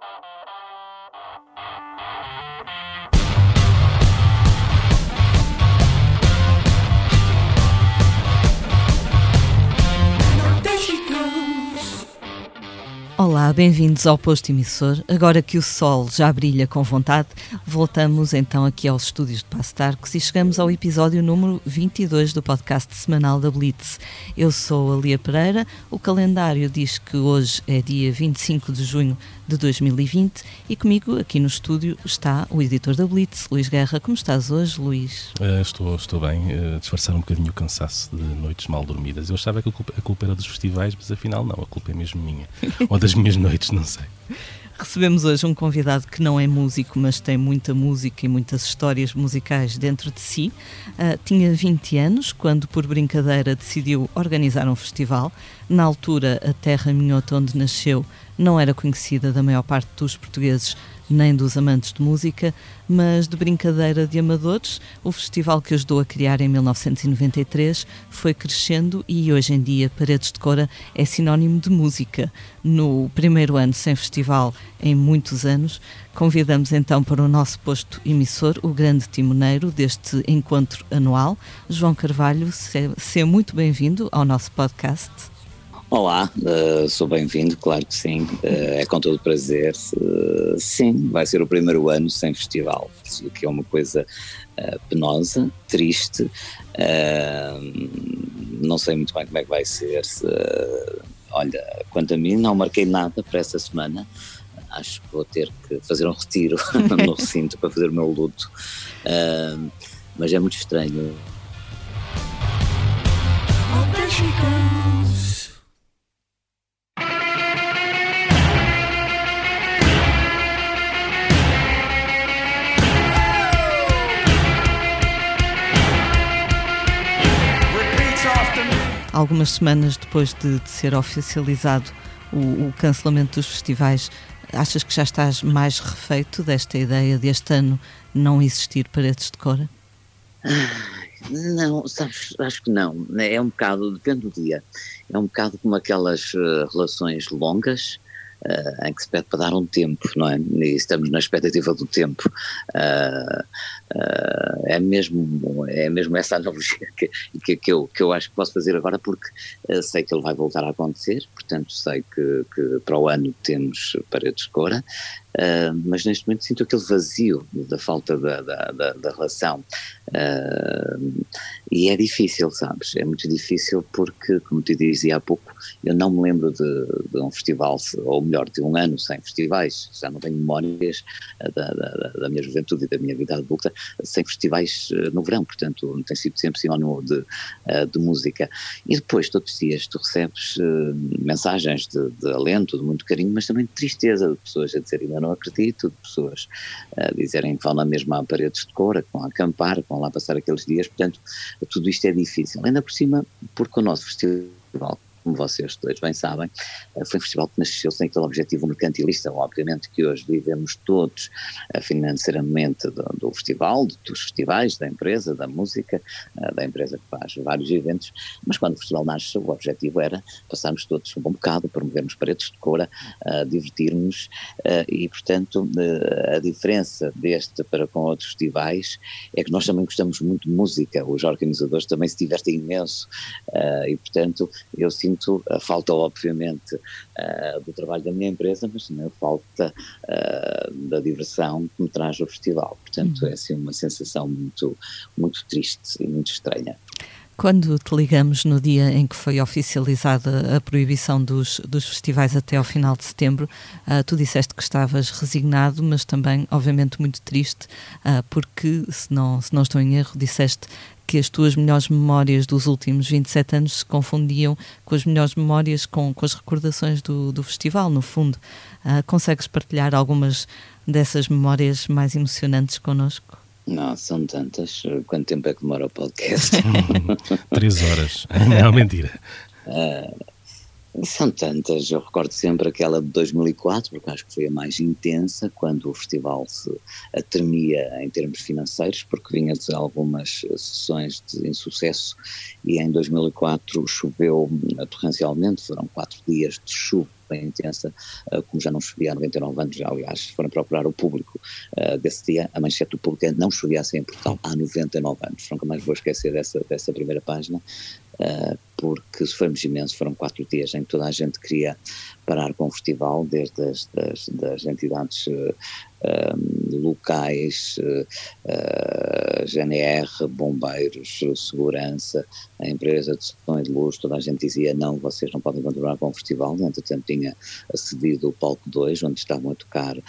Thank you. Olá, bem-vindos ao posto emissor. Agora que o sol já brilha com vontade, voltamos então aqui aos estúdios de Passo Tarcos e chegamos ao episódio número 22 do podcast semanal da Blitz. Eu sou a Lia Pereira, o calendário diz que hoje é dia 25 de junho de 2020 e comigo aqui no estúdio está o editor da Blitz, Luís Guerra. Como estás hoje, Luís? Uh, estou, estou bem, uh, disfarçar um bocadinho o cansaço de noites mal dormidas. Eu achava que a culpa, a culpa era dos festivais, mas afinal não, a culpa é mesmo minha. Ou das minhas noites, não sei. Recebemos hoje um convidado que não é músico, mas tem muita música e muitas histórias musicais dentro de si. Uh, tinha 20 anos quando, por brincadeira, decidiu organizar um festival. Na altura, a terra minhota onde nasceu não era conhecida da maior parte dos portugueses nem dos amantes de música, mas de brincadeira de amadores, o festival que ajudou a criar em 1993 foi crescendo e hoje em dia Paredes de Cora é sinónimo de música. No primeiro ano sem festival em muitos anos, convidamos então para o nosso posto emissor o grande timoneiro deste encontro anual, João Carvalho. Seja muito bem-vindo ao nosso podcast. Olá, uh, sou bem-vindo, claro que sim, uh, é com todo prazer. Uh, sim, vai ser o primeiro ano sem festival, o que é uma coisa penosa, triste. não sei muito bem como é que vai ser. olha, quanto a mim, não marquei nada para essa semana. Acho que vou ter que fazer um retiro no recinto para fazer o meu luto. mas é muito estranho. Algumas semanas depois de, de ser oficializado o, o, cancelamento dos festivais, achas que já estás mais refeito desta ideia deste ano não existir paredes de cora? Não, sabes, acho que não. É um bocado, depende do dia. É um bocado como aquelas uh, relações longas uh, em que se pede para dar um tempo, não é? E estamos na expectativa do tempo. Uh, uh, é, mesmo, é mesmo essa analogia que, que, que, eu, que eu acho que posso fazer agora, porque sei que ele vai voltar a acontecer, portanto sei que, que para o ano temos paredes de cora, Uh, mas neste momento sinto aquele vazio da falta da, da, da, da relação. Uh, e é difícil, sabes? É muito difícil porque, como te dizia há pouco, eu não me lembro de, de um festival, ou melhor, de um ano sem festivais. Já não tenho memórias ah, da, da, da, minha juventude e da minha vida adulta sem festivais no verão, portanto, tem sido sempre sinónimo de, de música. E depois, todos os dias, tu recebes mensagens de, de alento, de muito carinho, mas também de tristeza de pessoas a dizerem não acredito, de pessoas a dizerem que vão na mesma paredes de cor, que vão acampar, que vão lá passar aqueles dias, portanto, tudo isto é difícil. Ainda por cima, porque o nosso festival como vocês dois bem sabem, eh, foi um festival que nasceu sem aquele objetivo mercantilista, obviamente que hoje vivemos todos eh, financeiramente do, do festival, dos festivais, da empresa, da música, eh, da empresa que faz vários eventos, mas quando o festival nasce o objetivo era passarmos todos um bom bocado, promovermos paredes de cora, divertirmos e portanto a diferença deste para com outros festivais é que nós também gostamos muito de música, os organizadores também se divertem imenso e portanto eu sinto sinto a falta, obviamente, uh, do trabalho da minha empresa, mas também a falta uh, da diversão que me traz o festival. Portanto, uhum. é assim uma sensação muito, muito triste e muito estranha. Quando te ligamos no dia em que foi oficializada a proibição dos, dos festivais até ao final de setembro, uh, tu disseste que estavas resignado, mas também, obviamente, muito triste, uh, porque, se não, se não estou em erro, disseste que as tuas melhores memórias dos últimos 27 anos se confundiam com as melhores memórias, com, com as recordações do, do festival, no fundo. Uh, consegues partilhar algumas dessas memórias mais emocionantes connosco? Não, são tantas. Quanto tempo é que demora o podcast? Três horas. Não, mentira. Uh, são tantas, eu recordo sempre aquela de 2004, porque acho que foi a mais intensa, quando o festival se atremia em termos financeiros, porque vinha de algumas sessões de insucesso e em 2004 choveu torrencialmente, foram quatro dias de chuva bem intensa, uh, como já não chovia há 99 anos, já, aliás, foram procurar o público desse dia, a manchete do público é não chovia assim em Portugal há 99 anos, nunca mais vou esquecer dessa, dessa primeira página, uh, porque sofremos imenso, foram quatro dias em que toda a gente queria parar com o festival, desde as das, das entidades uh, locais, uh, GNR, bombeiros, segurança, a empresa de som e de luz, toda a gente dizia não, vocês não podem continuar com o festival, entretanto tinha acedido o palco 2, onde estavam a tocar, uh,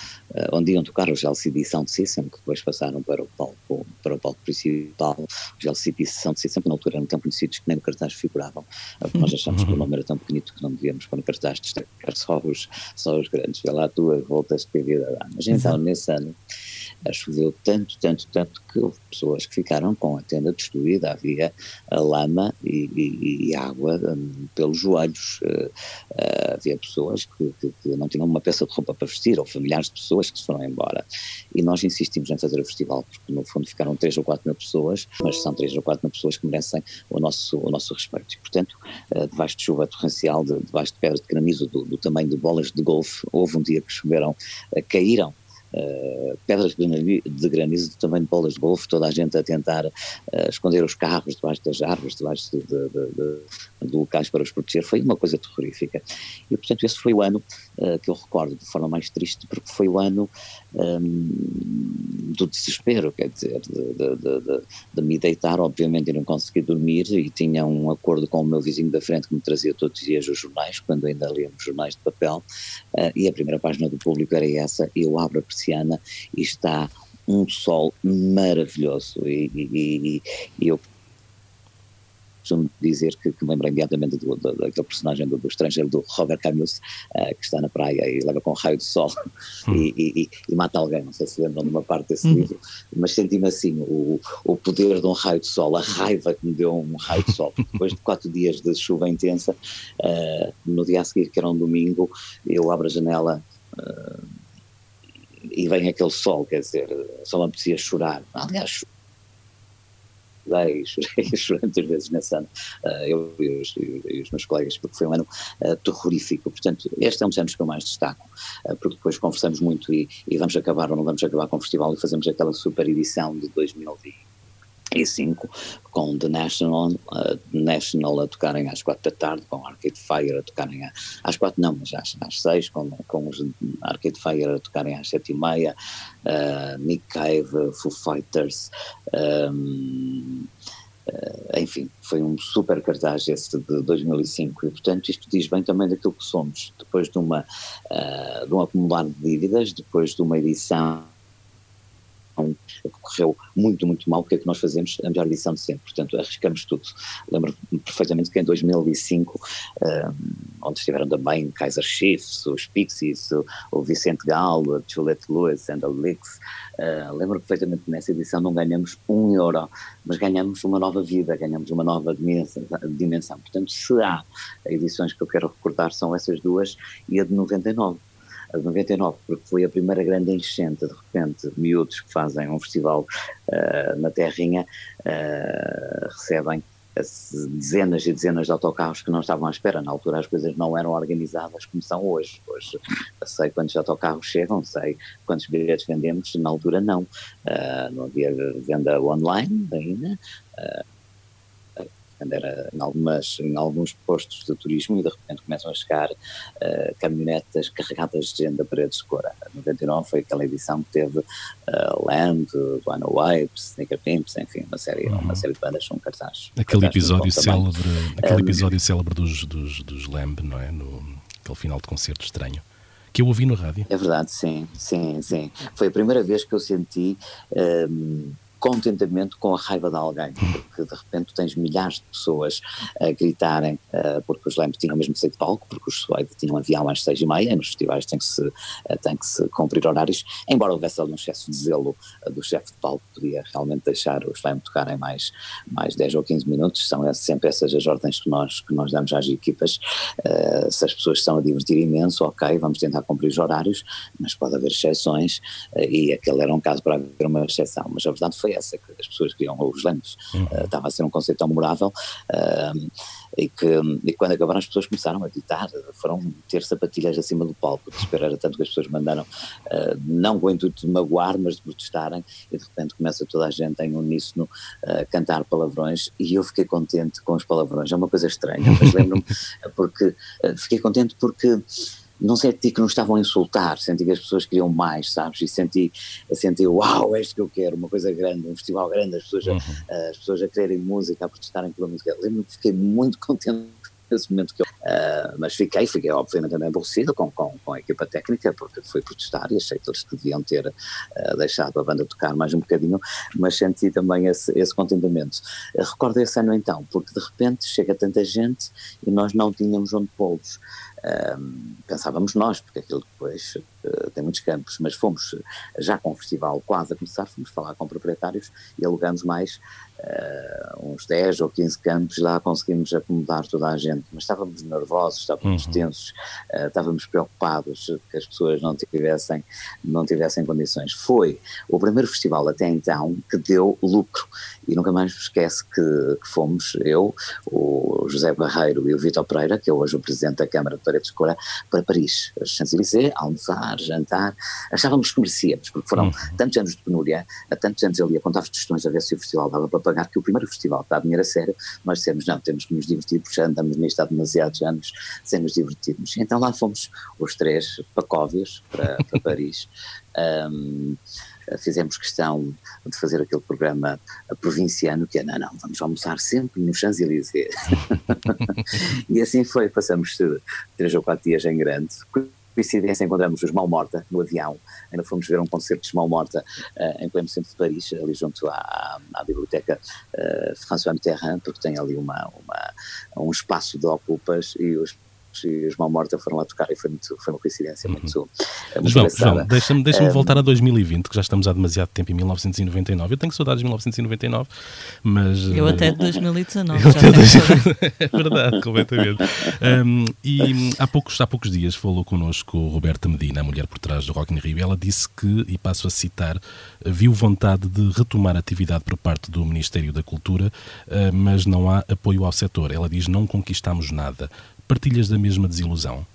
onde iam tocar os LCD Sound System, que depois passaram para o palco, para o palco principal, os LCD Sound System, que na altura eram tão conhecidos que nem no cartaz porque nós achamos que o nome era tão pequenito que não devíamos pôr no cartaz destacar só os, só os grandes, vê lá duas voltas que a vida dá. Mas então, nesse ano, choveu tanto, tanto, tanto que houve pessoas que ficaram com a tenda destruída, havia a lama e, e, e água um, pelos joelhos, uh, uh, havia pessoas que, que, que, não tinham uma peça de roupa para vestir, ou familiares de pessoas que se foram embora. E nós insistimos em fazer o festival, porque no fundo ficaram três ou quatro mil pessoas, mas são três ou quatro mil pessoas que merecem o nosso, o nosso respeito. E, portanto, debaixo de chuva torrencial, de, debaixo de pedras de granizo do, do tamanho de bolas de golfe, houve um dia que choveram, caíram Uh, pedras de granizo tamanho de bolas de golfe, toda a gente a tentar uh, esconder os carros debaixo das árvores, debaixo de, de, de, de, locais para os proteger, foi uma coisa terrorífica. E, portanto, esse foi o ano uh, que eu recordo de forma mais triste, porque foi o ano um, do desespero, quer dizer, de, me deitar, obviamente, e não conseguir dormir, e tinha um acordo com o meu vizinho da frente que me trazia todos os dias os jornais, quando ainda líamos jornais de papel, e a primeira página do público era essa, e eu abro a persiana e está um sol maravilhoso e, e, e eu costumo dizer que, que me lembro imediatamente do, do, daquele personagem do, do, estrangeiro do Robert Camus, uh, que está na praia e leva com um raio de sol hum. e, e, e, mata alguém, não sei se lembram de uma parte desse hum. livro, mas senti-me assim, o, o poder de um raio de sol, a raiva que me deu um raio de sol, depois de quatro dias de chuva intensa, uh, no dia a seguir, que era um domingo, eu abro a janela uh, e vem aquele sol, quer dizer, só me apetecia chorar. Aliás, chorei, chorei, chorei muitas vezes nesse ano, uh, eu e os, os, meus colegas, porque foi um ano uh, terrorífico. Portanto, este é um dos anos que eu mais destaco, uh, porque depois conversamos muito e, e, vamos acabar ou não vamos acabar com o festival e fazemos aquela super edição de 2020 5 com The National, uh, National a tocarem às 4 da tarde, com Arcade Fire a tocarem às 4 não, mas às, às 6, com, com os Arcade Fire a tocarem às 7 e meia, uh, Nick Cave, Foo Fighters, um, uh, enfim, foi um super cartaz esse de 2005 e portanto isto diz bem também daquilo que somos, depois de uma uh, de um acumular de dívidas, depois de uma edição que correu muito, muito mal, o que é que nós fazemos? A melhor edição de sempre, portanto arriscamos tudo. Lembro perfeitamente que em 2005, um, onde estiveram também Kaiser Chiefs, os Pixies, o, o Vicente Gal, a Juliette Lewis and the Licks, uh, lembro perfeitamente que nessa edição não ganhamos um euro, mas ganhamos uma nova vida, ganhamos uma nova dimensão. Portanto, se há edições que eu quero recordar são essas duas e a de 99 a de 99, porque foi a primeira grande enchente, de repente, miúdos que fazem um festival uh, na Terrinha uh, recebem dezenas e dezenas de autocarros que não estavam à espera. Na altura as coisas não eram organizadas como são hoje. Hoje sei quantos autocarros chegam, sei quantos bilhetes vendemos, na altura não. Uh, não havia venda online ainda. Uh, era em, algumas, em alguns postos de turismo e de repente começam a chegar uh, caminhonetas carregadas de gente da parede de cora. 99 foi aquela edição que teve uh, Land, One Wipes, Sneaker Pimps, enfim, uma série, uhum. uma série de bandas com cartazes. Aquele episódio célebre, aquele episódio célebre dos, dos, dos Lamb, não é? No, aquele final de concerto estranho que eu ouvi no rádio. É verdade, sim, sim, sim. Foi a primeira vez que eu senti um, contentamento com a raiva de alguém, porque de repente tens milhares de pessoas a gritarem uh, porque os Lamp tinham mesmo sair de palco, porque os Suede tinham avião às seis e meia, nos festivais tem que se, uh, tem que se cumprir horários, embora houvesse algum excesso de zelo uh, do chefe de palco, podia realmente deixar os Lamp tocarem mais, mais 10 ou 15 minutos, são sempre essas as ordens que nós, que nós damos às equipas, se as pessoas estão a divertir imenso, ok, vamos tentar cumprir os horários, mas pode haver exceções, e aquele era um caso para haver uma exceção, mas a verdade foi foi essa, que as pessoas queriam os lembros, uhum. uh, estava a ser um conceito tão memorável, uh, e que e quando acabaram as pessoas começaram a gritar, foram ter sapatilhas acima do palco, de esperar tanto que as pessoas mandaram, uh, não com o intuito de magoar, mas de protestarem, e de repente começa toda a gente em uníssono a cantar palavrões, e eu fiquei contente com os palavrões, é uma coisa estranha, mas lembro-me, porque, fiquei contente porque não senti que nos estavam a insultar, senti que as pessoas queriam mais, sabes? E senti, senti uau, é isto que eu quero, uma coisa grande, um festival grande, as pessoas, uhum. a, as pessoas a quererem música, a protestarem pela música. Lembro-me que fiquei muito contente nesse momento que eu, uh, mas fiquei, fiquei obviamente também aborrecido com, com, com, a equipa técnica, porque fui protestar e achei que eles deviam ter uh, deixado a banda tocar mais um bocadinho, mas senti também esse, esse contentamento. Recordo esse ano então, porque de repente chega tanta gente e nós não tínhamos onde pô-los. Pensávamos nós, porque aquilo depois uh, tem muitos campos, mas fomos já com o festival quase a começar, fomos falar com proprietários e alugamos mais uh, uns 10 ou 15 campos, lá conseguimos acomodar toda a gente, mas estávamos nervosos, estávamos uhum. tensos, uh, estávamos preocupados que as pessoas não tivessem, não tivessem condições. Foi o primeiro festival até então que deu lucro e nunca mais me esquece que, que fomos eu, o José Barreiro e o Vitor Pereira, que é hoje o presidente da Câmara de Paredes de Cora, para Paris, Champs-Élysées, almoçar, jantar, achávamos que merecíamos, porque foram uhum. tantos anos de penúria, há tantos anos ali a contar questões a ver se o festival dava para pagar, que o primeiro festival que dá dinheiro a sério, nós dissemos, não, temos que nos divertir, porque já andamos nisto há demasiados anos sem nos divertirmos. Então lá fomos os três pacóvios para, para Paris. Um, fizemos questão de fazer aquele programa provinciano que é, não, não, vamos almoçar sempre no Champs-Élysées. e assim foi, passamos três ou quatro dias em grande, coincidência encontramos os Mal Morta no avião, ainda fomos ver um concerto de Mal Morta uh, em pleno centro de Paris, ali junto à, à biblioteca uh, François Mitterrand, porque tem ali uma, uma, um espaço de ocupas e os e os Mal Morta foram lá tocar e foi, muito, foi uma coincidência muito, uhum. muito João, João deixa-me deixa um, voltar a 2020, que já estamos há demasiado tempo em 1999. Eu tenho saudades de 1999, mas... Eu até de 2019 já tenho É verdade, completamente. Um, e há poucos, há poucos dias falou connosco Roberta Medina, a mulher por trás do Rock in Rio, ela disse que, e passo a citar, viu vontade de retomar a atividade por parte do Ministério da Cultura, mas não há apoio ao setor. Ela diz, não conquistamos nada. Partilhas da mesma desilusão?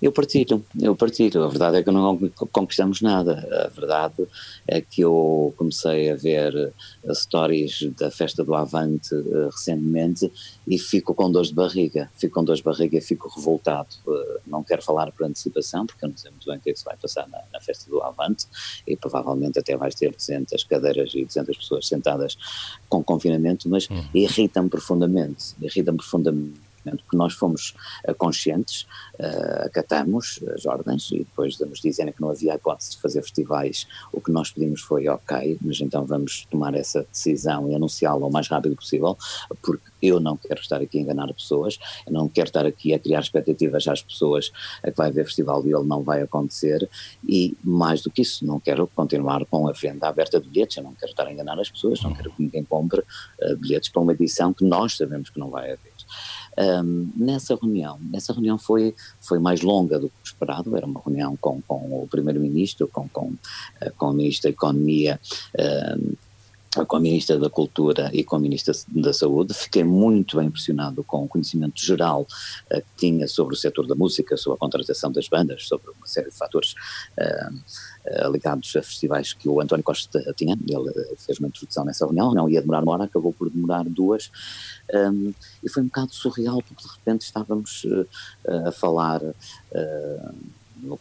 Eu partilho, eu partilho. A verdade é que não conquistamos nada. A verdade é que eu comecei a ver as stories da festa do Avante uh, recentemente e fico com dores de barriga. Fico com dores de barriga e fico revoltado. Uh, não quero falar por antecipação, porque eu não sei muito bem o que é que se vai passar na, na festa do Avante e provavelmente até vais ter 200 cadeiras e 200 pessoas sentadas com confinamento, mas uhum. irrita-me profundamente. Irrita-me profundamente porque nós fomos uh, conscientes, uh, acatamos as ordens e depois de nos dizerem que não havia hipótese de fazer festivais, o que nós pedimos foi ok, mas então vamos tomar essa decisão e anunciá-la o mais rápido possível, porque eu não quero estar aqui a enganar pessoas, eu não quero estar aqui a criar expectativas às pessoas a que vai haver festival e ele não vai acontecer e mais do que isso, não quero continuar com a venda aberta de bilhetes, eu não quero estar a enganar as pessoas, não quero que ninguém compre uh, bilhetes para uma edição que nós sabemos que não vai haver. Um, nessa reunião, nessa reunião foi, foi mais longa do que esperado, era uma reunião com, com o Primeiro-Ministro, com, com, eh, com o Ministro da Economia, um, com a Ministra da Cultura e com a Ministra da Saúde. Fiquei muito bem impressionado com o conhecimento geral uh, que tinha sobre o setor da música, sobre a contratação das bandas, sobre uma série de fatores uh, uh, ligados a festivais que o António Costa tinha. Ele fez uma introdução nessa reunião, não ia demorar uma hora, acabou por demorar duas. Um, e foi um bocado surreal, porque de repente estávamos a falar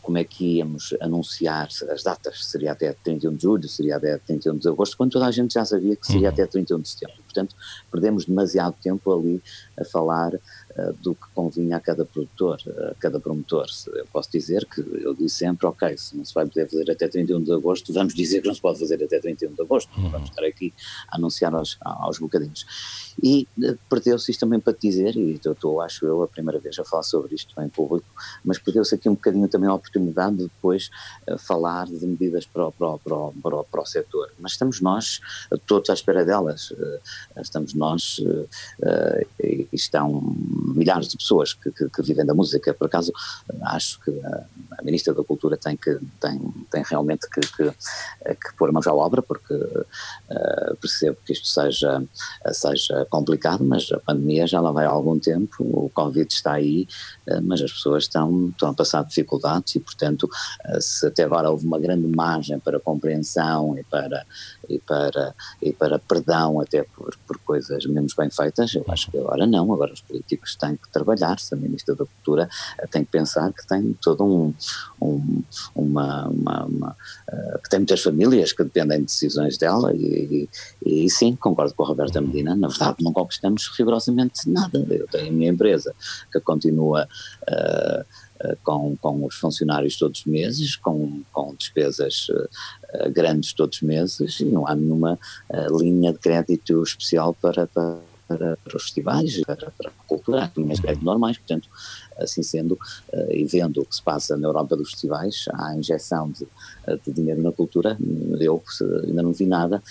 como é que íamos anunciar as datas, seria até 31 de julho, seria até 31 de agosto, quando toda a gente já sabia que seria uhum. até 31 de setembro. Portanto, perdemos demasiado tempo ali a falar uh, do que convinha a cada produtor, a cada promotor. Eu posso dizer que eu disse sempre, ok, se não se vai poder fazer até 31 de agosto, vamos dizer que não se pode fazer até 31 de agosto, uhum. vamos estar aqui a anunciar aos, aos bocadinhos. E uh, perdeu-se isto também para te dizer, e estou, acho eu, a primeira vez a falar sobre isto em público, mas perdeu-se aqui um bocadinho também a oportunidade de depois uh, falar de medidas para o, para, o, para, o, para, o, para o setor. Mas estamos nós todos à espera delas. Estamos nós e estão milhares de pessoas que, que, que, vivem da música. Por acaso, acho que a, Ministra da Cultura tem, que, tem, tem realmente que, que, que pôr mãos à obra, porque uh, percebo que isto seja, seja complicado, mas a pandemia já lá vai há algum tempo, o Covid está aí, mas as pessoas estão, estão a passar dificuldades e, portanto, uh, se até agora houve uma grande margem para compreensão e para, e para, e para perdão até por, por coisas menos bem feitas, eu acho que agora não, agora os políticos têm que trabalhar, se a Ministra da Cultura tem que pensar que tem todo um, um uma, uma, uma uh, que tem muitas famílias que dependem de decisões dela e, e, e, sim, concordo com a Roberta Medina, na verdade não conquistamos rigorosamente nada, eu tenho a minha empresa que continua com, com os funcionários todos os meses, com, com despesas uh, grandes todos os meses e não há nenhuma linha de crédito especial para, para, para, os festivais, para, para a cultura, de crédito normais, portanto Assim sendo, uh, e vendo o que se passa na Europa dos festivais, há injeção de, eh, de dinheiro na cultura, eu ainda não vi nada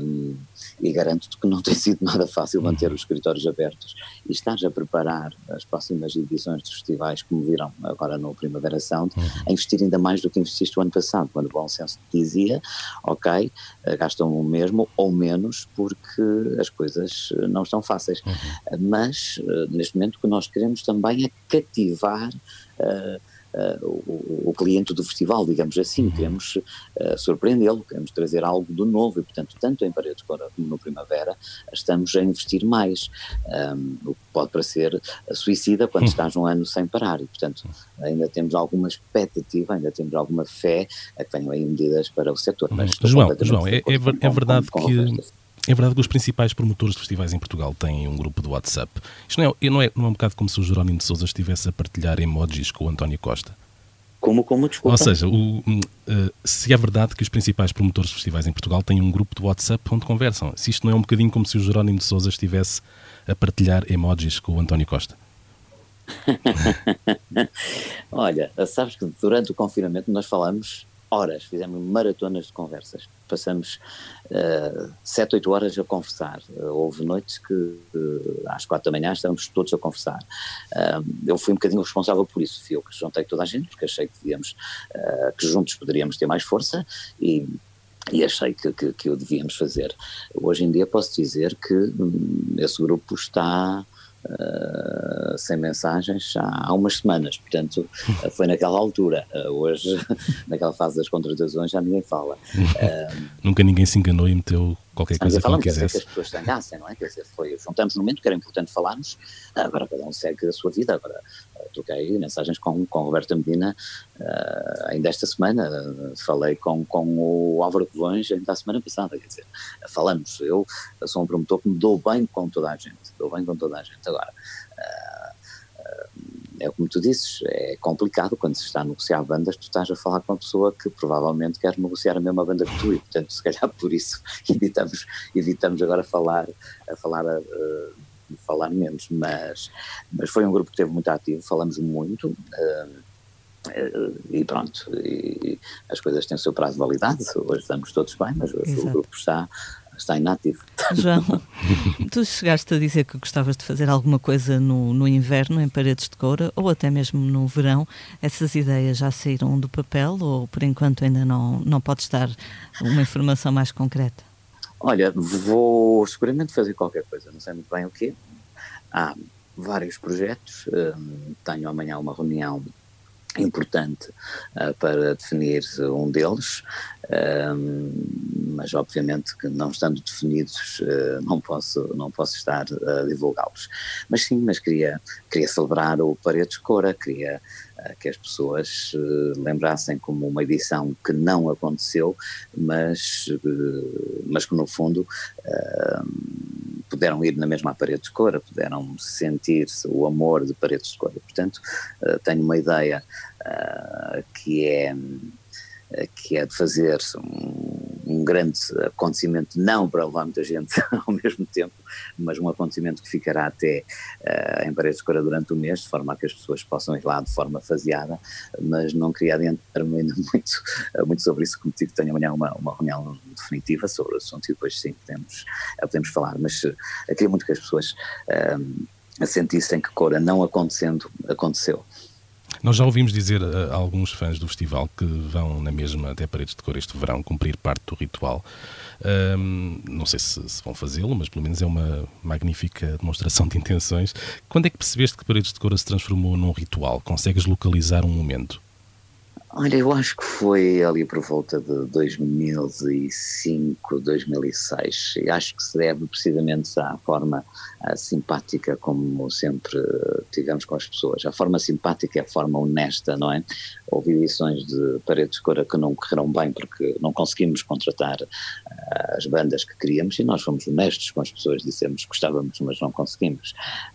um, e garanto-te que não tem sido nada fácil manter os escritórios abertos e estás a preparar as próximas edições dos festivais, como viram agora no Primavera Sound, uhum. a investir ainda mais do que investiste o ano passado, quando o bom senso te dizia, ok, eh, gastam o mesmo ou menos porque as coisas não estão fáceis. Uhum. Mas, neste momento, o que nós queremos também é cativar uh, uh, o, o, cliente do festival, digamos assim, uhum. queremos uh, surpreendê-lo, queremos trazer algo de novo e, portanto, tanto em Paredes como no Primavera, estamos a investir mais, um, o que pode parecer suicida quando uhum. estás um ano sem parar e, portanto, ainda temos alguma expectativa, ainda temos alguma fé a que venham aí medidas para o setor. Mas João, João é, é, é, verdade com, com que é verdade que os principais promotores de festivais em Portugal têm um grupo de WhatsApp. Isto não é, não é, não é um bocado como se o Jerónimo de Souza estivesse a partilhar emojis com o António Costa? Como, como, desculpa? Ou seja, o, uh, se é verdade que os principais promotores de festivais em Portugal têm um grupo de WhatsApp onde conversam, se isto não é um bocadinho como se o Jerónimo de Souza estivesse a partilhar emojis com o António Costa? Olha, sabes que durante o confinamento nós falamos horas, fizemos maratonas de conversas. Passamos uh, sete, oito horas a conversar. Uh, houve noites que uh, às quatro da manhã estávamos todos a conversar. Uh, eu fui um bocadinho responsável por isso. Fui eu que juntei toda a gente, porque achei que devíamos, que juntos poderíamos ter mais força e e achei que, que, que o devíamos fazer. Hoje em dia posso dizer que hum, esse grupo está Uh, sem mensagens há, há, umas semanas, portanto foi naquela altura. Uh, hoje, naquela fase das contratações, já ninguém fala. Nunca ninguém se enganou e meteu qualquer coisa que não quisesse. que as pessoas tangassem, não é? Quer dizer, foi, juntamos no momento que era importante falarmos, agora cada um segue a sua vida. Agora uh, troquei mensagens com, com Roberta Medina uh, ainda esta semana, uh, falei com, com o Álvaro Covões ainda a semana passada, quer dizer, falamos. Eu, eu sou um promotor que me dou bem com toda a gente, dou bem com toda a gente. Agora, é como tu dizes, é complicado quando se está a negociar bandas, tu estás a falar com uma pessoa que provavelmente quer negociar a mesma banda que tu e, portanto, se calhar por isso evitamos, evitamos agora falar, a falar, uh, falar menos, mas, mas foi um grupo que esteve muito ativo, falamos muito, uh, e pronto, e as coisas têm o seu prazo de validade, hoje estamos todos bem, mas hoje Exato. o grupo está, está inativo. João, tu chegaste a dizer que gostavas de fazer alguma coisa no, no inverno, em paredes de coura, ou até mesmo no verão. Essas ideias já saíram do papel ou por enquanto ainda não, não podes dar uma informação mais concreta? Olha, vou seguramente fazer qualquer coisa, não sei muito bem o quê. Há vários projetos, hum, tenho amanhã uma reunião importante uh, para definir um deles, uh, mas obviamente que não estando definidos uh, não posso não posso estar a divulgá-los. Mas sim, mas queria queria celebrar o Paredes Cora, queria que as pessoas lembrassem como uma edição que não aconteceu, mas mas que no fundo puderam ir na mesma parede de cor, puderam sentir o amor de paredes de cor. Portanto, uh, tenho uma ideia uh, que é que é de fazer um, um, grande acontecimento, não para levar muita gente ao mesmo tempo, mas um acontecimento que ficará até uh, em Paredes de Cora durante o mês, de forma a que as pessoas possam ir lá de forma faseada, mas não queria adiantar-me ainda muito, uh, muito sobre isso, como digo, tenho amanhã uma, uma reunião definitiva sobre o assunto e depois sim podemos, podemos falar, mas uh, queria muito que as pessoas sentissem que Cora não acontecendo, aconteceu. Nós já ouvimos dizer a, alguns fãs do festival que vão na mesma até Paredes de Cor este verão cumprir parte do ritual. Um, não sei se, se vão fazê-lo, mas pelo menos é uma magnífica demonstração de intenções. Quando é que percebeste que Paredes de Cor se transformou num ritual? Consegues localizar um momento? Olha, eu acho que foi ali por volta de 2005, 2006. E acho que se deve precisamente à forma uh, simpática como sempre tivemos com as pessoas. A forma simpática é a forma honesta, não é? Houve edições de Paredes de Cora que não correram bem porque não conseguimos contratar uh, as bandas que queríamos e nós fomos honestos com as pessoas, dissemos que gostávamos, mas não conseguimos.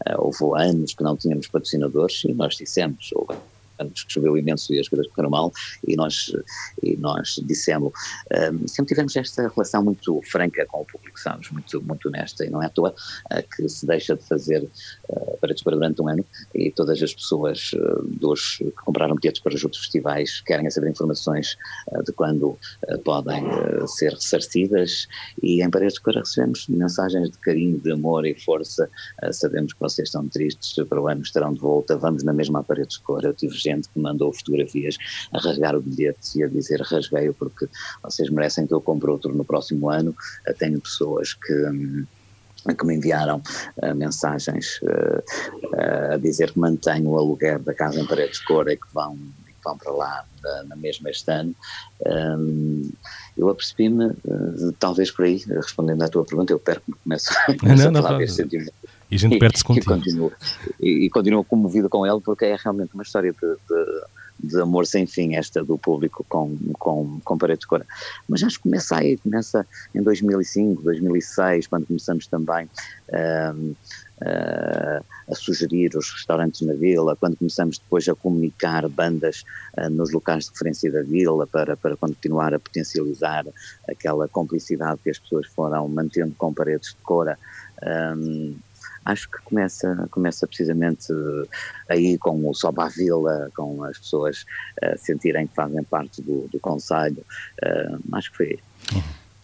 Uh, houve anos que não tínhamos patrocinadores e nós dissemos, houve anos que choveu imenso e as coisas correram mal, e nós, e nós dissemos, um, sempre tivemos esta relação muito franca com o público, sabes, muito, muito honesta, e não é à toa uh, que se deixa de fazer uh, para dispor durante um ano, e todas as pessoas uh, dos, que compraram bilhetes para os outros festivais querem saber informações uh, de quando podem ser ressarcidas, e em Paredes de Cora recebemos mensagens de carinho, de amor e força, sabemos que vocês estão tristes, para o ano estarão de volta, vamos na mesma Paredes de Cora, eu tive gente que mandou fotografias a rasgar o bilhete e a dizer rasguei-o porque vocês merecem que eu compre outro no próximo ano. Tenho pessoas que hum, que me enviaram uh, mensagens uh, uh, a dizer que mantenho o aluguer da casa em paredes de cor e que vão, que vão para lá na mesma este ano. Um, eu apercebi-me, talvez por aí, respondendo à tua pergunta, eu perco-me, começo, começo não, a falar deste sentimento e a gente perde-se contigo. E continuo, e, e continuo comovido com ele porque é realmente uma história de, de, de, amor sem fim esta do público com, com, com Paredes de Cora. Mas acho que começa aí, começa em 2005, 2006, quando começamos também uh, uh, a sugerir os restaurantes na vila, quando começamos depois a comunicar bandas uh, nos locais de referência da vila para, para continuar a potencializar aquela complicidade que as pessoas foram mantendo com Paredes de Cora. Um, acho que começa, começa precisamente aí com o Soba Vila, com as pessoas uh, sentirem que fazem parte do, do Conselho, uh, acho que foi.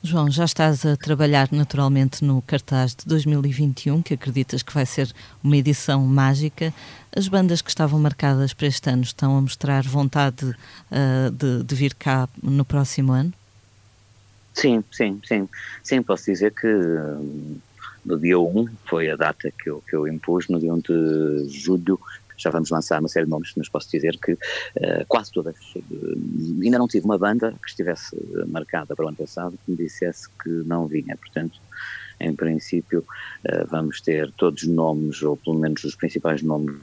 João, já estás a trabalhar naturalmente no cartaz de 2021, que acreditas que vai ser uma edição mágica. As bandas que estavam marcadas para este ano estão a mostrar vontade uh, de, de, vir cá no próximo ano? Sim, sim, sim. Sim, posso dizer que no dia 1, foi a data que eu, que eu impus, no dia 1 de julho já vamos lançar uma série de nomes, mas posso dizer que uh, quase todas, uh, ainda não tive uma banda que estivesse marcada para o ano passado que me dissesse que não vinha, portanto, em princípio, uh, vamos ter todos os nomes, ou pelo menos os principais nomes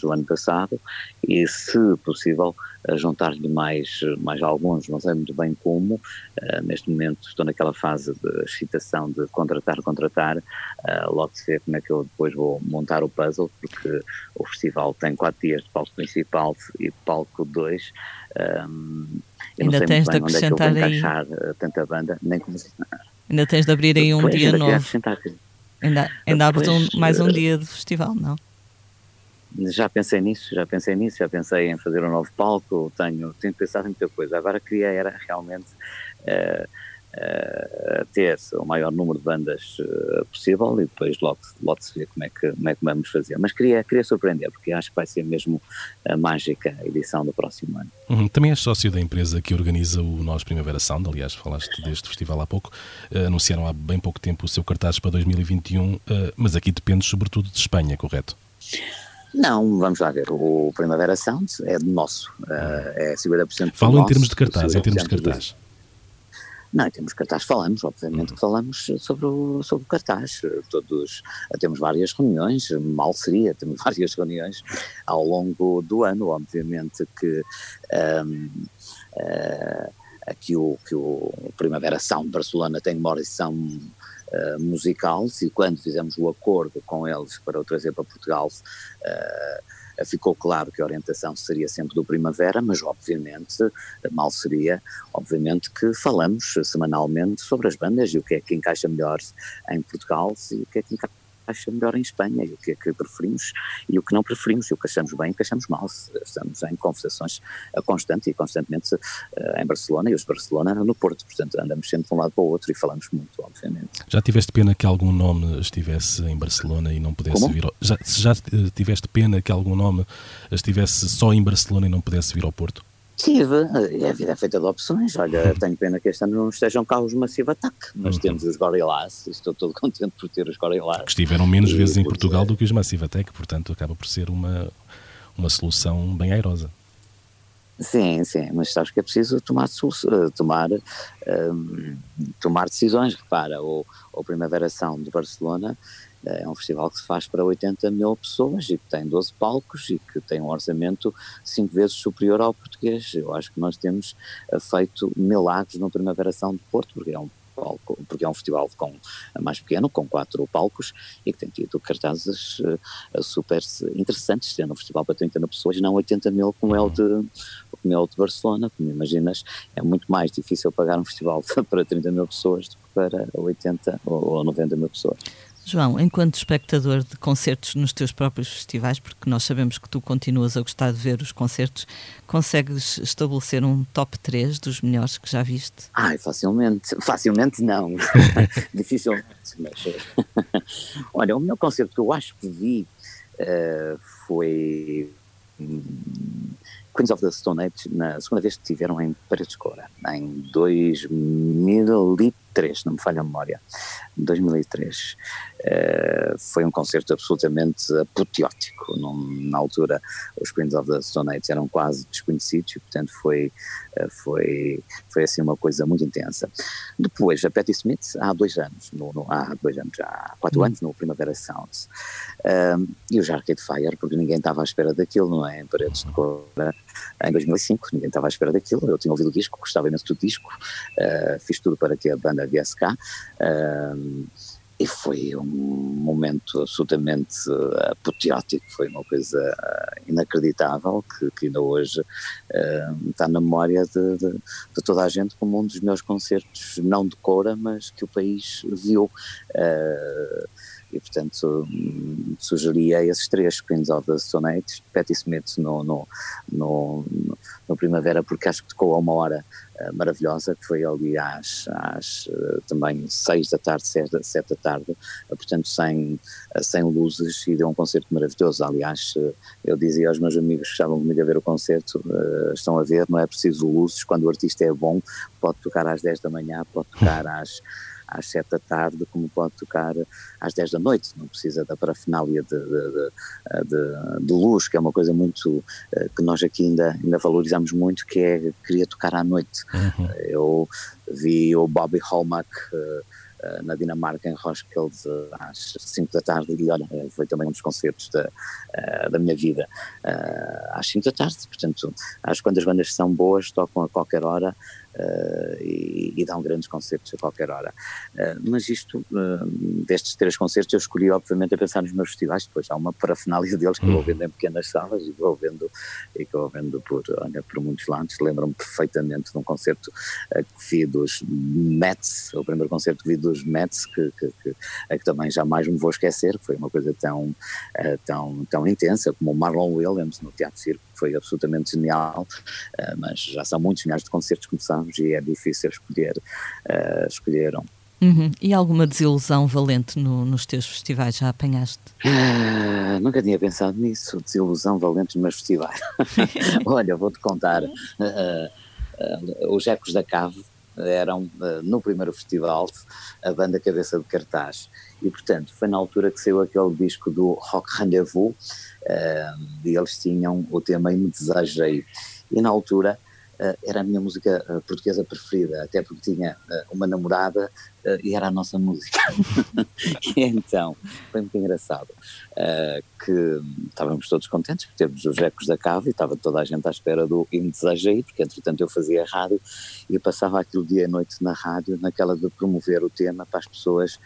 do ano passado e, se possível, juntar-lhe mais, mais alguns, não sei muito bem como. Uh, neste momento estou naquela fase de excitação de contratar, contratar. Uh, logo se vê como é que eu depois vou montar o puzzle, porque o festival tem quatro dias de palco principal e palco dois. Um, eu Ainda tens de acrescentar é aí. tanta banda, nem como Ainda tens de abrir aí um depois, dia novo. Ainda, ainda abres um, mais um dia de festival, não? Já pensei nisso, já pensei nisso, já pensei em fazer um novo palco, tenho, tenho pensado em muita coisa. Agora queria era realmente uh, uh, ter o maior número de bandas uh, possível e depois logo, logo se vê como é, que, como é que vamos fazer. Mas queria, queria surpreender, porque acho que vai ser mesmo a mágica edição do próximo ano. Uhum. Também és sócio da empresa que organiza o Nós Primavera Sound, aliás, falaste deste festival há pouco, anunciaram há bem pouco tempo o seu cartaz para 2021, mas aqui depende sobretudo de Espanha, correto? Não, vamos lá ver. O Primavera Sound é nosso, uh, é 50% Falo nosso, em termos de cartaz, em termos de cartaz. Não, em termos de cartaz falamos, obviamente uhum. que falamos sobre o, sobre o cartaz. Todos, temos várias reuniões, mal seria, temos várias reuniões ao longo do ano, obviamente que um, uh, que o, que o Primavera Sound Barcelona tem uma audição uh, musical e quando fizemos o acordo com eles para o trazer para Portugal, uh, ficou claro que a orientação seria sempre do Primavera, mas obviamente mal seria, obviamente que falamos semanalmente sobre as bandas e o que é que encaixa melhor em Portugal e o que é que encaixa acha melhor em Espanha e o que é que preferimos e o que não preferimos e o que achamos bem e o que achamos mal. Estamos em conversações constante e constantemente uh, em Barcelona e os de Barcelona no Porto, portanto andamos sempre de um lado para o outro e falamos muito, obviamente. Já tiveste pena que algum nome estivesse em Barcelona e não pudesse Como? vir ao... Já, já tiveste pena que algum nome estivesse só em Barcelona e não pudesse vir ao Porto? Tive, a vida é feita de opções. Olha, tenho pena que este ano não estejam cá os Massive Attack, mas uhum. temos os Gorillaz estou todo contente por ter os Gorillaz. Que estiveram menos e, vezes em Portugal do que os Massive Attack, portanto acaba por ser uma, uma solução bem airosa. Sim, sim, mas sabes que é preciso tomar, eh, tomar, um, tomar decisões. Repara, o, o Primavera Sound de Barcelona é um festival que se faz para 80 mil pessoas e que tem 12 palcos e que tem um orçamento cinco vezes superior ao português. Eu acho que nós temos eh, feito milagres no Primavera Sound de Porto, porque é um palco, porque é um festival com, mais pequeno, com quatro palcos, e que tem tido cartazes uh, super interessantes, tendo um festival para 30 mil pessoas, não 80 mil como é o de, como é o de Barcelona, como imaginas, é muito mais difícil pagar um festival para 30 mil pessoas do que para 80 ou 90 mil pessoas. João, enquanto espectador de concertos nos teus próprios festivais, porque nós sabemos que tu continuas a gostar de ver os concertos, consegues estabelecer um top 3 dos melhores que já viste? Ai, facilmente. Facilmente não. Dificilmente. Mas, olha, o melhor concerto que eu acho que vi uh, foi um, Queens of the Stone Age, na segunda vez que estiveram em Paredes Cora, em 2003, não me falha a memória. 2003. Uh, foi um concerto absolutamente apoteótico. na altura, os Queens of the Stone Age eram quase desconhecidos e, portanto, foi, uh, foi, foi assim uma coisa muito intensa. Depois, a Patti Smith, há dois anos, no, no, há dois anos, há quatro hum. anos, no Primavera Sounds. Uh, e o Arcade Fire, porque ninguém estava à espera daquilo, não é? Em Paredes de Cora, em 2005, ninguém estava à espera daquilo. Eu tinha ouvido o disco, gostava imenso do disco, uh, fiz tudo para que a banda viesse cá. Uh, e foi um momento absolutamente uh, apoteótico, foi uma coisa inacreditável que, que, ainda hoje uh, está na memória de, de, de, toda a gente como um dos melhores concertos, não de Cora, mas que o país viu. Uh, e portanto sugeria esses três Queens of the Stone Age, Patti Smith no, no, no, no, Primavera porque acho que tocou a uma hora uh, maravilhosa que foi ali às, às uh, também seis da tarde, sete, sete da tarde, uh, portanto sem, sem luzes e deu um concerto maravilhoso, aliás eu dizia aos meus amigos que estavam comigo a ver o concerto, estão a ver, não é preciso luzes, quando o artista é bom pode tocar às 10 da manhã, pode tocar às às sete da tarde, como pode tocar às dez da noite, não precisa da parafernália de, de, de, de, luz, que é uma coisa muito, eh, que nós aqui ainda, ainda valorizamos muito, que é, queria tocar à noite. Uhum. Eu vi o Bobby Hallmark uh, uh, na Dinamarca, em Roskilde, às 5 da tarde, e olha, foi também um dos concertos da, da minha vida, às 5 da tarde, portanto, acho que quando as bandas são boas, tocam a qualquer hora, uh, e, e, dão grandes concertos a qualquer hora. Uh, mas isto, uh, destes três concertos, eu escolhi obviamente a pensar nos meus festivais, depois há uma parafernália deles que eu vou hum. vendo em pequenas salas e vou vendo, e que eu vou vendo por, olha, por muitos lados. Lembro-me perfeitamente de um concerto que vi dos Mets, o primeiro concerto que vi dos Mets, que, que, que, que também jamais me vou esquecer, foi uma coisa tão, tão, tão intensa como o Marlon Williams no Teatro Circo, foi absolutamente genial, mas já são muitos milhares de concertos que começaram e é difícil escolher, uh, escolher um. Uhum. E alguma desilusão valente no, nos teus festivais já apanhaste? Uh, nunca tinha pensado nisso, desilusão valente nos meus festivais. Olha, vou-te contar, uh, uh, os Ecos da Cave eram no primeiro festival a banda cabeça de cartaz. E portanto foi na altura que saiu aquele disco do Rock Rendezvous e eles tinham o tema E Me Desejei e na altura era a minha música uh, portuguesa preferida, até porque tinha uh, uma namorada e era a nossa música. e então, foi muito engraçado que estávamos todos contentes porque temos os ecos da cave e estava toda a gente à espera do aí, porque entretanto eu fazia rádio e passava aquilo dia e noite na rádio, naquela de promover o tema para as pessoas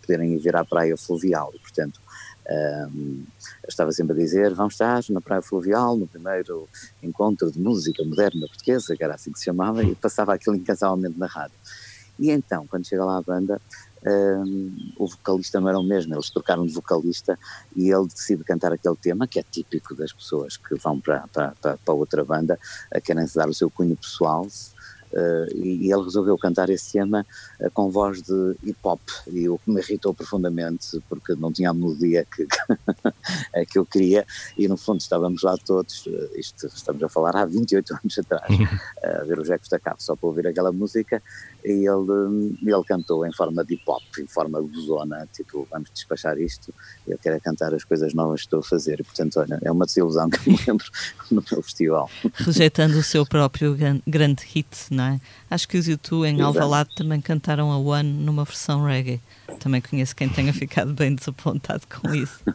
poderem ir ver à praia fluvial e portanto um, eu estava sempre a dizer, vamos estar na Praia Fluvial, no primeiro encontro de música moderna portuguesa, que era assim que se chamava, e passava aquilo incansavelmente na rádio. E então, quando chega lá a banda, um, o vocalista não era o mesmo, eles trocaram de vocalista e ele decide cantar aquele tema, que é típico das pessoas que vão para, para, para, outra banda, a querem dar o seu cunho pessoal, Uh, e, e, ele resolveu cantar esse tema uh, com voz de hip hop e o que me irritou profundamente porque não tinha a melodia que, que eu queria e no fundo estávamos lá todos, uh, isto estamos a falar há 28 anos atrás, a ver Ecos da Cave só para ouvir aquela música e ele, ele cantou em forma de hip hop, em forma gozona, tipo vamos despachar isto, eu quero é cantar as coisas novas que estou a fazer e portanto olha, é uma desilusão que me lembro no meu festival. Rejeitando o seu próprio grande hit, não é? Acho que os YouTube em Alvalade também cantaram a One numa versão reggae. Também conheço quem tenha ficado bem desapontado com isso.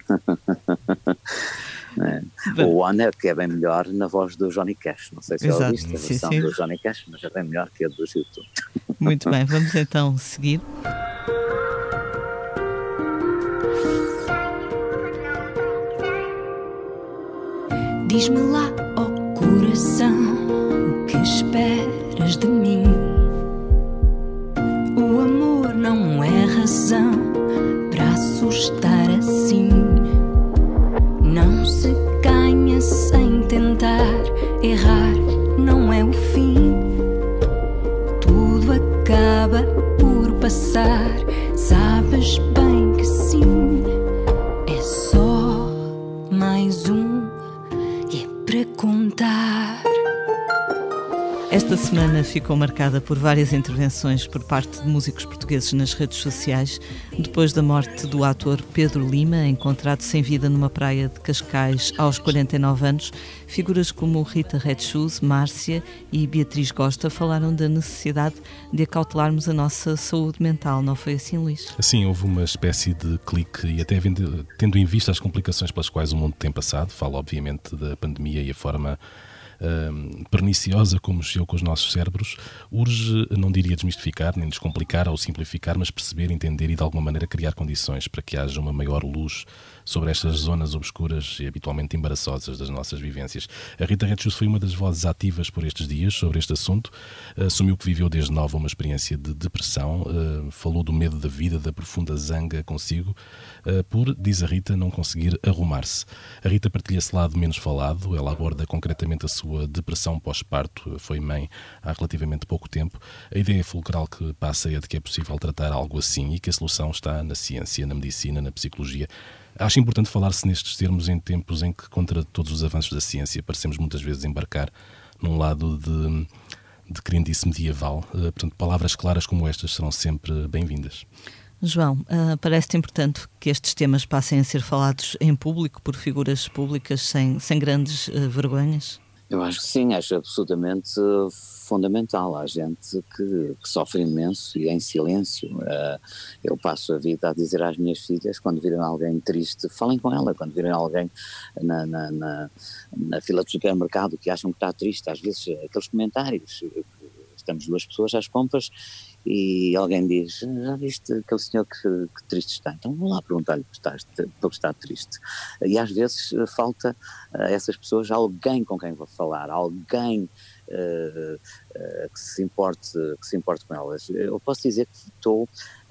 É. O One é que é bem melhor na voz do Johnny Cash. Não sei se Exato. ouviste a versão sim, sim. do Johnny Cash, mas é bem melhor que a do YouTube. Muito bem, vamos então seguir. Diz-me lá, ó oh coração, o que espera de mim? O amor não é razão para assustar assim. Não se ganha sem tentar, errar não é o fim. Tudo acaba por passar, sabes bem que sim. É só mais um e é para contar. Esta semana ficou marcada por várias intervenções por parte de músicos portugueses nas redes sociais, depois da morte do ator Pedro Lima, encontrado sem vida numa praia de Cascais aos 49 anos. Figuras como Rita Red Shoes, Márcia e Beatriz Costa falaram da necessidade de acautelarmos a nossa saúde mental, não foi assim, Luís? Sim, houve uma espécie de clique e até tendo em vista as complicações pelas quais o mundo tem passado, falo obviamente da pandemia e a forma uh, perniciosa como mexeu com os nossos cérebros, urge, não diria desmistificar, nem descomplicar ou simplificar, mas perceber, entender e de alguma maneira criar condições para que haja uma maior luz sobre estas zonas obscuras e habitualmente embaraçosas das nossas vivências. A Rita Retschus foi uma das vozes ativas por estes dias sobre este assunto, assumiu que viveu desde nova uma experiência de depressão, uh, falou do medo da vida, da profunda zanga consigo, uh, por, diz a Rita, não conseguir arrumar-se. A Rita partilha esse lado menos falado, ela aborda concretamente a sua depressão pós-parto, foi mãe há relativamente pouco tempo. A ideia fulcral que passa é de que é possível tratar algo assim e que a solução está na ciência, na medicina, na psicologia. Acho importante falar-se nestes termos em tempos em que, contra todos os avanços da ciência, parecemos muitas vezes embarcar num lado de, de crendice medieval. Uh, portanto, palavras claras como estas serão sempre bem-vindas. João, uh, parece-te importante que estes temas passem a ser falados em público por figuras públicas sem, sem grandes uh, vergonhas? Eu acho que sim, acho absolutamente fundamental. Há gente que, que sofre imenso e é em silêncio. Uh, eu passo a vida a dizer às minhas filhas, quando virem alguém triste, falem com ela. Quando virem alguém na, na, na, na fila do supermercado que acham que está triste, às vezes aqueles comentários. Estamos duas pessoas às compras e alguém diz, já viste aquele senhor que, que triste está? Então vou lá perguntar-lhe porque está triste. E às vezes eh, falta a essas pessoas alguém com quem vou falar, alguém uh, que, se importe, que se importe com elas. Eu posso dizer que estou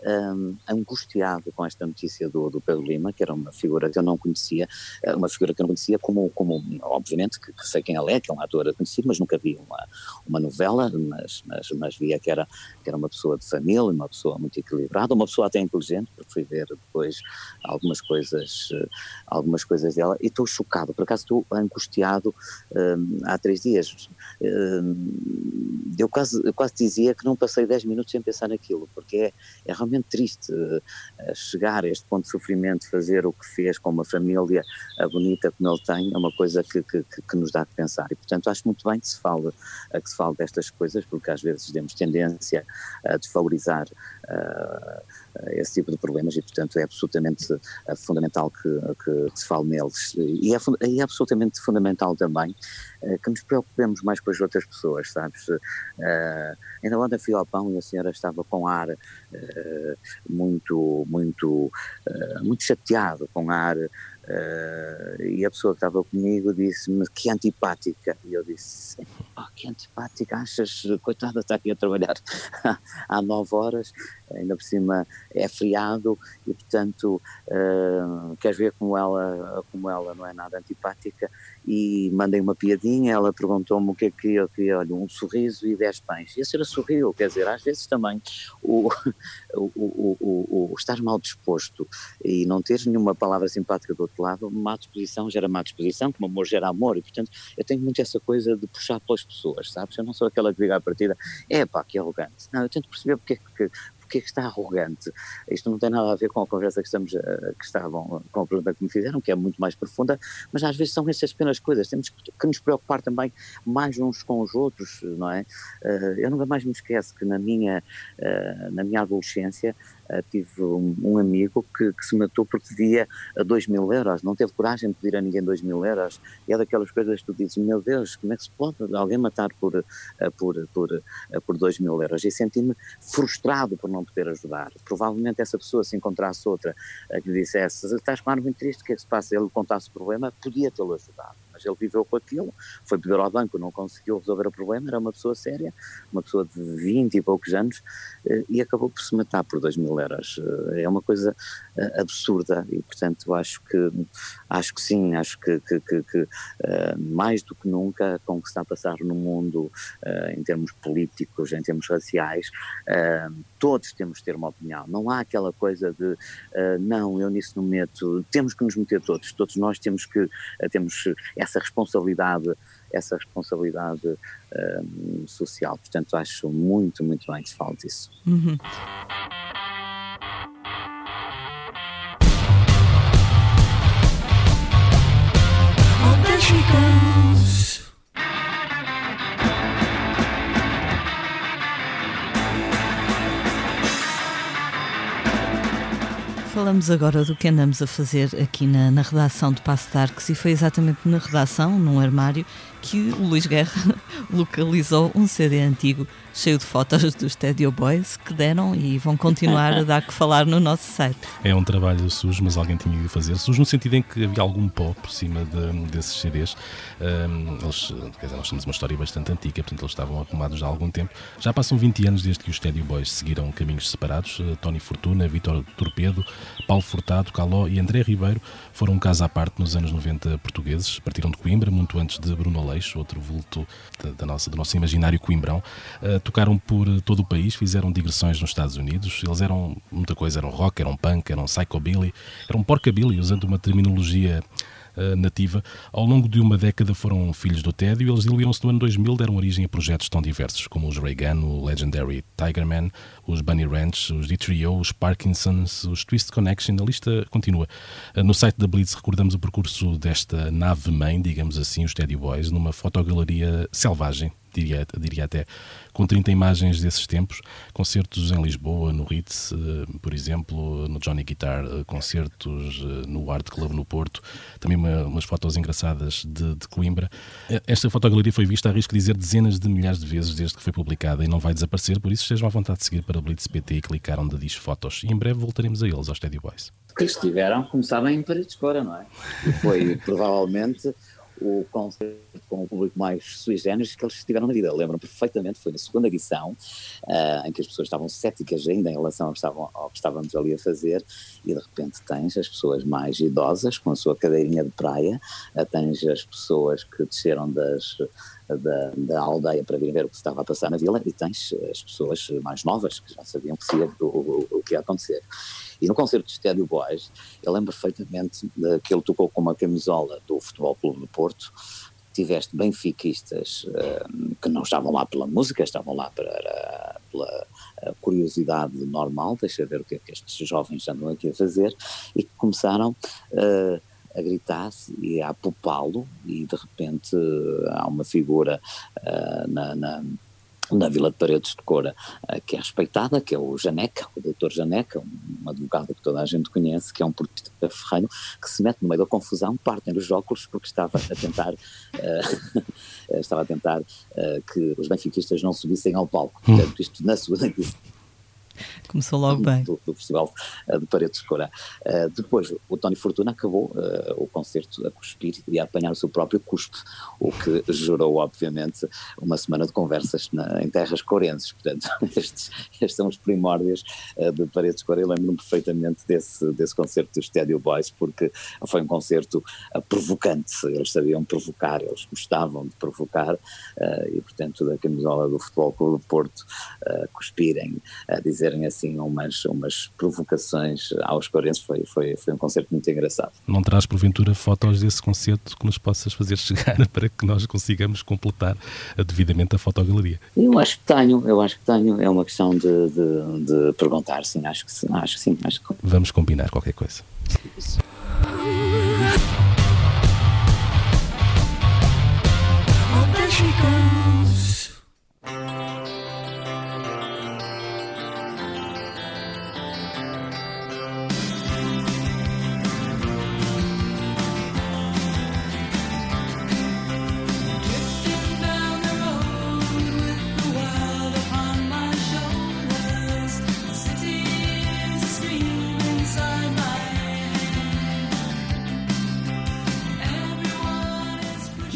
um, angustiado com esta notícia do, do, Pedro Lima, que era uma figura que eu não conhecia, eh, uma figura que eu não conhecia como, como obviamente, que, que sei quem ele é, que é um ator conhecido, mas nunca vi uma, uma novela, mas, mas, mas via que era, que era uma pessoa de família, uma pessoa muito equilibrada, uma pessoa até inteligente, porque fui ver depois algumas coisas, eh, algumas coisas dela, e estou chocado, por acaso estou angustiado um, há três dias. Um, eu quase, eu quase dizia que não passei 10 minutos sem pensar naquilo, porque é, é realmente triste uh, chegar a este ponto de sofrimento, fazer o que fez com uma família uh, bonita como ele tem, é uma coisa que, que, que, nos dá que pensar. E, portanto, acho muito bem que se fale, uh, que se fale destas coisas, porque às vezes temos tendência a desvalorizar esse tipo de problemas e, portanto, é absolutamente fundamental que, que, se fale neles. E é, é absolutamente fundamental também que nos preocupemos mais com as outras pessoas, sabes? Uh, ainda ontem fui ao pão e a senhora estava com ar uh, muito, muito, uh, muito chateado, com ar Uh, e a pessoa que estava comigo disse-me que antipática. E eu disse: oh, que antipática, achas? Coitada, está aqui a trabalhar há nove horas, ainda por cima é friado e, portanto, uh, queres ver como ela, como ela não é nada antipática? E mandei uma piadinha. Ela perguntou-me o que é que eu queria, olha, um sorriso e dez pães. E a senhora sorriu, quer dizer, às vezes também o, o, o, o, o estar mal disposto e não ter nenhuma palavra simpática do outro lado, má disposição gera má disposição, como amor gera amor, e portanto eu tenho muito essa coisa de puxar pelas pessoas, sabes? Eu não sou aquela que diga à partida, é pá, que arrogante. Não, eu tento perceber porque é que porque é que está arrogante? Isto não tem nada a ver com a conversa que estamos, eh, que estavam, com a pergunta que me fizeram, que é muito mais profunda, mas às vezes são essas pequenas coisas, temos que nos preocupar também mais uns com os outros, não é? Eh, eu nunca mais me esqueço que na minha, eh, na minha adolescência Uh, tive um, um amigo que, que, se matou porque devia a 2 mil euros, não teve coragem de pedir a ninguém 2 mil euros, e é daquelas coisas que tu dizes, meu Deus, como é que se pode alguém matar por, uh, por, por, uh, por 2 mil euros? E senti-me frustrado por não poder ajudar. Provavelmente essa pessoa, se encontrasse outra que lhe dissesse, estás com ar muito triste, o que é que se passa? Ele contasse o problema, podia tê-lo ajudado mas ele viveu com aquilo, foi pedir ao banco, não conseguiu resolver o problema, era uma pessoa séria, uma pessoa de 20 e poucos anos, eh, e acabou por se matar por 2 mil euros. Eh, é uma coisa eh, absurda e, portanto, acho que, acho que sim, acho que, que, que, que mais do que nunca, com o que está a passar no mundo, em termos políticos, em termos raciais, todos temos de ter uma opinião. Não há aquela coisa de, não, eu nisso não meto, temos que nos meter todos, todos nós temos que, temos responsabilidade, essa responsabilidade um, social. Portanto, acho muito, muito bem que se fale disso. Uhum. Falamos agora do que andamos a fazer aqui na, na redação de Passo Arcos e foi exatamente na redação, num armário, que o Luís Guerra localizou um CD antigo cheio de fotos dos Stadio Boys que deram e vão continuar a dar que falar no nosso site. É um trabalho sujo, mas alguém tinha de fazer. Sujo no sentido em que havia algum pó por cima de, desses CDs. Um, eles, quer dizer, nós temos uma história bastante antiga, portanto eles estavam arrumados há algum tempo. Já passam 20 anos desde que os Stadio Boys seguiram caminhos separados. Uh, Tony Fortuna, Vitor Torpedo, Paulo Furtado, Caló e André Ribeiro foram um caso à parte nos anos 90 portugueses. Partiram de Coimbra, muito antes de Bruno Aleixo, outro vulto da, da nossa, do nosso imaginário coimbrão. Uh, tocaram por todo o país, fizeram digressões nos Estados Unidos. Eles eram muita coisa, eram rock, eram punk, eram psychobilly, eram porcabilly, usando uma terminologia uh, nativa. Ao longo de uma década foram filhos do tédio e eles diluíram-se no ano 2000, deram origem a projetos tão diversos como os Reagan, o Legendary Tigerman, os Bunny Ranch, os D-Trio, os Parkinsons, os Twist Connection, a lista continua. Uh, no site da Blitz recordamos o percurso desta nave-mãe, digamos assim, os Teddy Boys, numa fotogaleria selvagem diria, diria até, com 30 imagens desses tempos, concertos em Lisboa, no Ritz, eh, por exemplo, no Johnny Guitar, eh, concertos eh, no Art Club no Porto, também uma, umas fotos engraçadas de, de, Coimbra. Esta fotogaleria foi vista, arrisco dizer, dezenas de milhares de vezes desde que foi publicada e não vai desaparecer, por isso estejam à vontade de seguir para Blitz PT e clicar onde diz fotos. E em breve voltaremos a eles, aos Teddy Boys. Que estiveram, como sabem, em Paredes Cora, não é? Foi provavelmente o concerto com o público mais sui generis que eles tiveram na vida. Lembram perfeitamente, foi na segunda edição, uh, em que as pessoas estavam céticas ainda em relação ao que, estavam, ao que estávamos ali a fazer, e de repente tens as pessoas mais idosas com a sua cadeirinha de praia, uh, tens as pessoas que desceram das, da, da, aldeia para vir ver o que estava a passar na vila, e tens as pessoas mais novas que já sabiam que ia, o, o, o que ia acontecer. E no concerto de Estédio Boys, eu lembro perfeitamente que ele tocou com uma camisola do Futebol Clube do Porto, tiveste benfiquistas uh, que não estavam lá pela música, estavam lá para, pela curiosidade normal, deixa ver o que é que estes jovens andam aqui a fazer, e que começaram a gritar e a apupá-lo, e de repente há uma figura na, na na Vila de Paredes de Cora, eh, que é respeitada, que é o Janeca, o doutor Janeca, um advogado que toda a gente conhece, que é um portista ferreiro, que se mete no meio da confusão, partem os óculos porque estava a tentar, uh, estava a tentar uh, que os benfiquistas não subissem ao palco. Hum. Portanto, isto na sua Começou logo bem. Do, do Festival uh, de Paredes de. Uh, depois, o Tony Fortuna acabou uh, o concerto a cuspir e a apanhar o seu próprio cuspe, o que gerou, obviamente, uma semana de conversas na, em terras corenses. Portanto, estes, estes são os primórdios de Paredes de Cora. Eu lembro-me perfeitamente desse, desse concerto dos Stadio Boys, porque foi um concerto provocante. Eles sabiam provocar, eles gostavam de provocar e, portanto, da camisola do Futebol Clube do Porto cuspirem, a dizer fazerem assim umas, umas provocações aos coreanos foi, foi, foi um concerto muito engraçado. Não traz porventura fotos desse concerto que nos possas fazer chegar para que nós consigamos completar devidamente a fotogaleria? Eu acho que tenho, eu acho que tenho, é uma questão de, de, de perguntar, sim, acho que, acho que sim. Acho que... Vamos combinar qualquer coisa. Isso.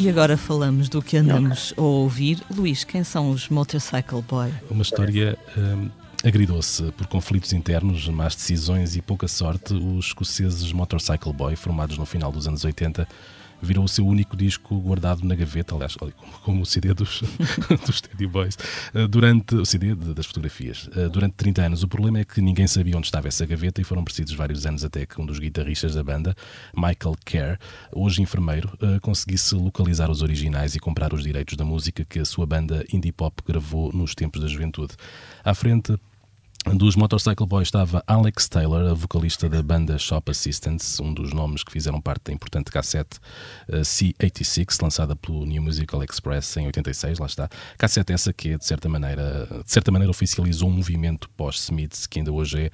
E agora falamos do que andamos a ouvir. Luís, quem são os Motorcycle Boy? Uma história um, agridoce por conflitos internos, más decisões e pouca sorte. Os escoceses Motorcycle Boy, formados no final dos anos 80, virou o seu único disco guardado na gaveta, aliás, como, como o CD dos, dos Teddy Boys, eh, durante o CD das fotografias. Eh, durante 30 anos, o problema é que ninguém sabia onde estava essa gaveta e foram precisos vários anos até que um dos guitarristas da banda, Michael Kerr, hoje enfermeiro, eh, conseguisse localizar os originais e comprar os direitos da música que a sua banda indie pop gravou nos tempos da juventude. À frente, dos Motorcycle Boys estava Alex Taylor, a vocalista da banda Shop Assistants, um dos nomes que fizeram parte da importante cassete uh, C86, lançada pelo New Musical Express em 86, lá está. Cassete essa que, de certa maneira, de certa maneira oficializou um movimento pós-Smiths, que ainda hoje é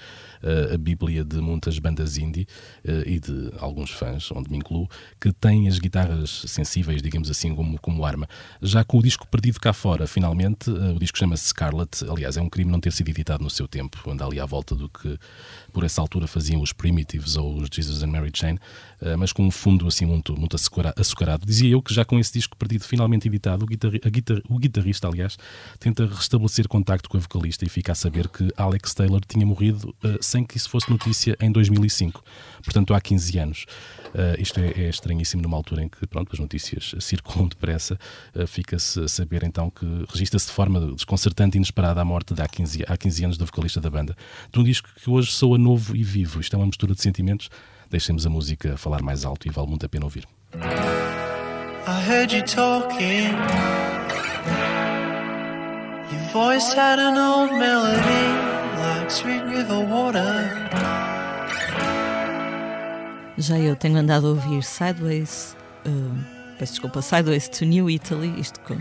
uh, a bíblia de muitas bandas indie uh, e de alguns fãs, onde me incluo, que têm as guitarras sensíveis, digamos assim, como, como arma. Já com o disco perdido cá fora, finalmente, o disco chama-se Scarlet, aliás, é um crime não ter sido editado no seu tempo tempo, anda ali à volta do que por essa altura faziam os Primitives ou os Jesus and Mary Chain, eh, mas com um fundo assim muito, muito açucarado. Dizia eu que já com esse disco perdido finalmente editado, o, guitar o guitarrista, aliás, tenta restabelecer contacto com a vocalista e fica a saber que Alex Taylor tinha morrido uh, sem que isso fosse notícia em 2005, portanto há 15 anos. Uh, isto é, é, estranhíssimo numa altura em que pronto, as notícias circulam depressa, uh, fica-se a saber então que registra-se de forma desconcertante e inesperada a morte de há 15, há 15 anos da vocalista da banda, de um disco que hoje soa novo e vivo. Isto é uma mistura de sentimentos. Deixemos a música falar mais alto e vale muito a pena ouvir. I heard you talking. Your voice had an old melody like sweet river water. Já eu tenho andado a ouvir Sideways. Uh peço desculpa, Sideways to New Italy, isto com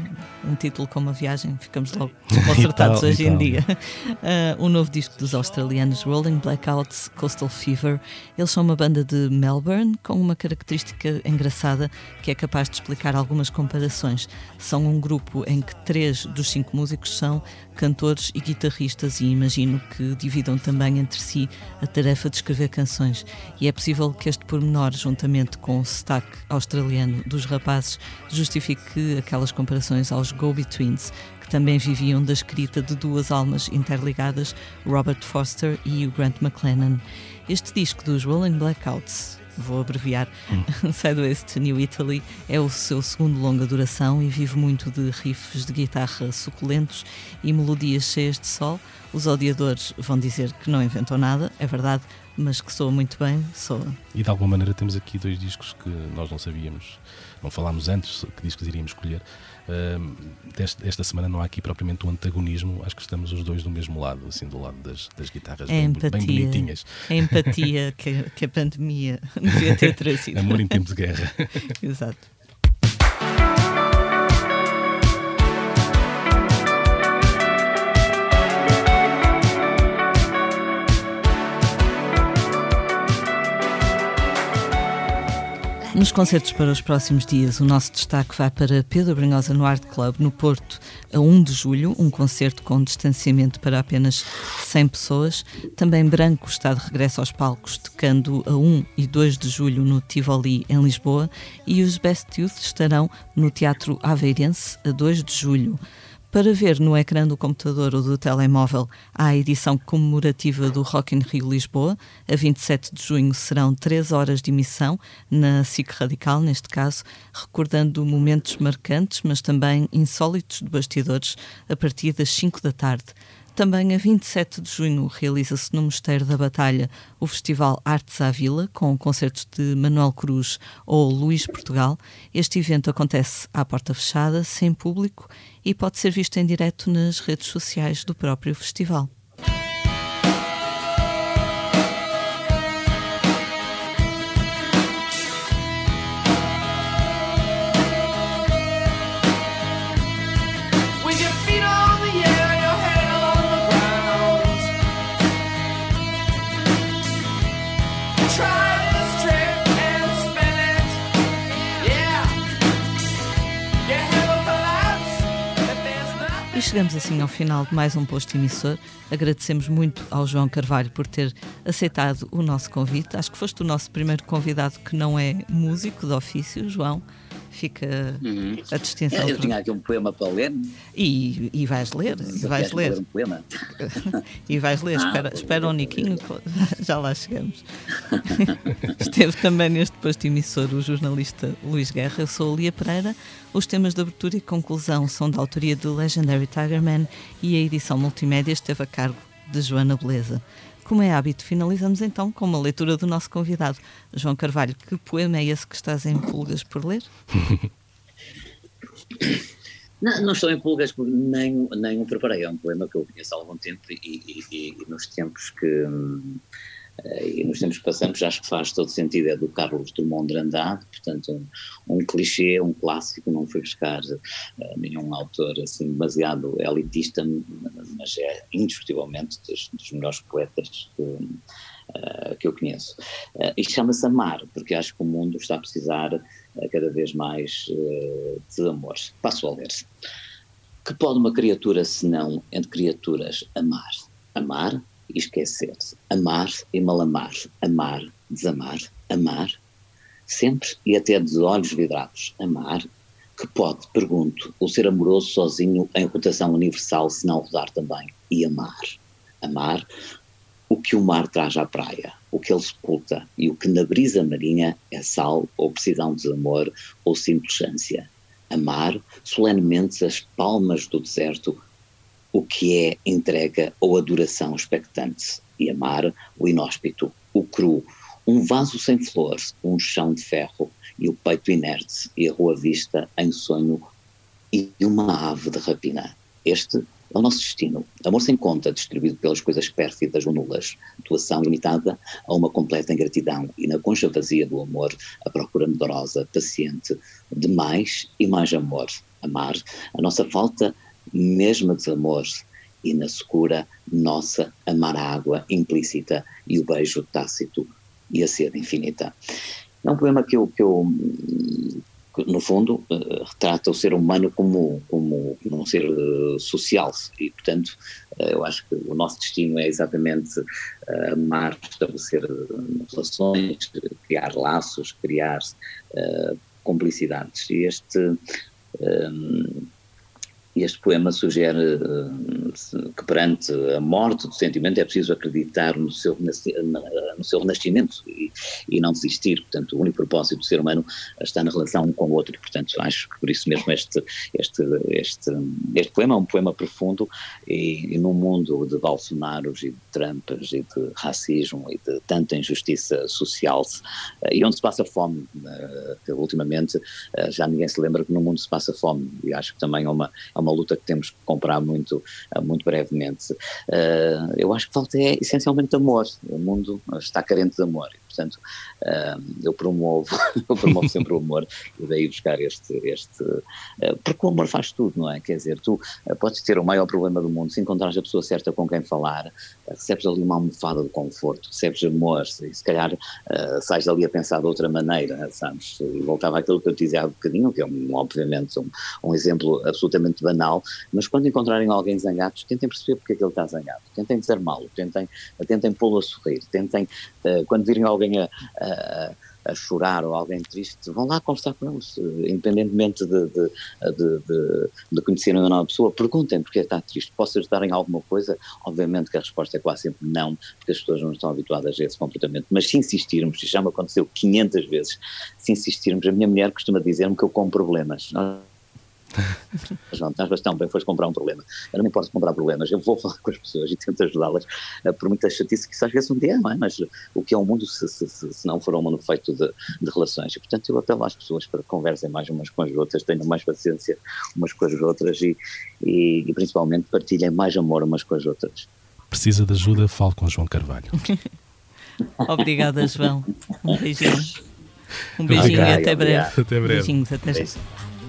um título como uma viagem, ficamos logo concertados hoje em dia. Uh, o novo disco dos australianos Rolling Blackouts, Coastal Fever. Eles são uma banda de Melbourne com uma característica engraçada que é capaz de explicar algumas comparações. São um grupo em que três dos cinco músicos são cantores e guitarristas, e imagino que dividam também entre si a tarefa de escrever canções. E é possível que este pormenor, juntamente com o sotaque australiano dos rapazes, justifique aquelas comparações aos Go-Betweens, que também viviam da escrita de duas almas interligadas, Robert Foster e o Grant McLennan. Este disco dos Rolling Blackouts vou abreviar, hum. Sideways to New Italy, é o seu segundo longa duração e vive muito de riffs de guitarra suculentos e melodias cheias de sol. Os odiadores vão dizer que não inventou nada, é verdade, mas que soa muito bem, soa. E de alguma maneira temos aqui dois discos que nós não sabíamos não falámos antes que discos iríamos escolher. Desta, esta semana não há aqui propriamente um antagonismo, acho que estamos os dois do mesmo lado, assim, do lado das, das guitarras é bem, empatia, bem bonitinhas. É a empatia que, que a pandemia devia ter trazido. Amor em tempo de guerra. Exato. Nos concertos para os próximos dias, o nosso destaque vai para Pedro Brunhosa no Art Club, no Porto, a 1 de julho, um concerto com distanciamento para apenas 100 pessoas. Também Branco está de regresso aos palcos, tocando a 1 e 2 de julho no Tivoli, em Lisboa, e os Best Youth estarão no Teatro Aveirense, a 2 de julho. Para ver no ecrã do computador ou do telemóvel a edição comemorativa do Rock in Rio Lisboa. A 27 de junho serão 3 horas de emissão, na SIC Radical, neste caso, recordando momentos marcantes, mas também insólitos de bastidores, a partir das 5 da tarde. Também a 27 de junho realiza-se no Mosteiro da Batalha o Festival Artes à Vila, com concertos de Manuel Cruz ou Luís Portugal. Este evento acontece à porta fechada, sem público e pode ser visto em direto nas redes sociais do próprio festival. E chegamos assim ao final de mais um posto emissor. Agradecemos muito ao João Carvalho por ter aceitado o nosso convite. Acho que foste o nosso primeiro convidado que não é músico de ofício, João fica uhum. a distinção. Eu tinha aqui um poema para ler. E, e vais ler, e vais ler. Um poema. e vais ler, ah, espera, espera um Niquinho, já lá chegamos. Esteve também neste posto emissor o jornalista Luís Guerra, eu sou a Lia Pereira. Os temas de abertura e conclusão são da autoria do Legendary Tigerman e a edição multimédia esteve a cargo de Joana Beleza. Como é hábito, finalizamos então com uma leitura do nosso convidado. João Carvalho, que poema é esse que estás em pulgas por ler? Não, não estou em pulgas porque nem, nem o preparei. É um poema que eu conheço há algum tempo e, e, e nos tempos que. Hum, e nos tempos que passamos acho que faz todo sentido, é do Carlos Drummond de Andrade, portanto um, um clichê, um clássico, não foi buscar uh, nenhum autor assim demasiado elitista, mas é indiscutivelmente dos, dos melhores poetas que, uh, que eu conheço. Uh, e chama-se Amar, porque acho que o mundo está a precisar uh, cada vez mais de amor. Passo a ler-se. Que pode uma criatura, senão entre criaturas, amar? Amar e esquecer-se. Amar e malamar. Amar, desamar. Amar. Sempre e até de olhos vidrados. Amar. Que pode, pergunto, o ser amoroso sozinho em rotação universal, se não rodar também. E amar. Amar o que o mar traz à praia, o que ele sepulta e o que na brisa marinha é sal ou precisão de amor ou simples ânsia. Amar solenemente as palmas do deserto o que é entrega ou adoração expectante, e amar o inóspito, o cru, um vaso sem flores, um chão de ferro, e o peito inerte, e a rua vista em sonho, e uma ave de rapina. Este é o nosso destino. Amor sem conta, distribuído pelas coisas pérfidas ou nulas. Doação limitada a uma completa ingratidão e na concha vazia do amor, a procura medrosa, paciente, de mais e mais amor. Amar, a nossa falta mesmo desamor, e na secura nossa amar a água implícita e o beijo tácito e a sede infinita. É um poema que eu, que eu no fundo, uh, retrata o ser humano como, como um ser uh, social e, portanto, uh, eu acho que o nosso destino é exatamente amar, estabelecer relações, criar laços, criar complicidades. E este este poema sugere uh, que perante a morte do sentimento é preciso acreditar no seu, no seu renascimento e, e, não desistir. Portanto, o único propósito do ser humano está na relação um com o outro. Portanto, acho que por isso mesmo este, este, este, este poema é um poema profundo e, e num mundo de Bolsonaros e de Trumpas e de racismo e de tanta injustiça social eh, e onde se passa fome, uh, ultimamente já ninguém se lembra que no mundo se passa fome e acho que também é uma, é uma luta que temos que comprar muito, uh, muito brevemente. eu acho que falta é essencialmente amor, o mundo está carente de amor portanto eu promovo, eu promovo sempre o amor e daí buscar este, este porque o amor faz tudo, não é? Quer dizer, tu podes ter o maior problema do mundo, se encontrares a pessoa certa com quem falar, recebes ali uma almofada de conforto, recebes amor, e se calhar uh, sais dali a pensar de outra maneira, sabes? E voltava àquilo que eu te dizia há bocadinho, que é um, obviamente um, um exemplo absolutamente banal, mas quando encontrarem alguém zangado, tentem perceber porque é que ele está zangado, tentem desarmá-lo, tentem, tentem pô-lo a sorrir, tentem, uh, quando virem alguém a, a a chorar ou alguém triste, vão lá conversar com eles, independentemente de, de, de, de, conhecerem ou não a pessoa, perguntem porque está triste, posso ajudar em alguma coisa? Obviamente que a resposta é quase sempre não, porque as pessoas não estão habituadas a esse comportamento, mas se insistirmos, já me aconteceu 500 vezes, se insistirmos, a minha mulher costuma dizer-me que eu com problemas. João, estás bastante bem, foste comprar um problema. Eu não me importo comprar problemas, eu vou falar com as pessoas e tento ajudá-las, uh, por muita chatice que isso às vezes um dia é, não é? Mas o que é um mundo se, se, se, se não for um mundo feito de, de, relações? E, portanto, eu apelo às pessoas para que conversem mais umas com as outras, tenham mais paciência umas com as outras e, e, e principalmente partilhem mais amor umas com as outras. Precisa de ajuda? Fale com João Carvalho. Obrigada, João. Um beijinho. Um beijinho okay, e até breve. Até breve. Beijinhos, até já.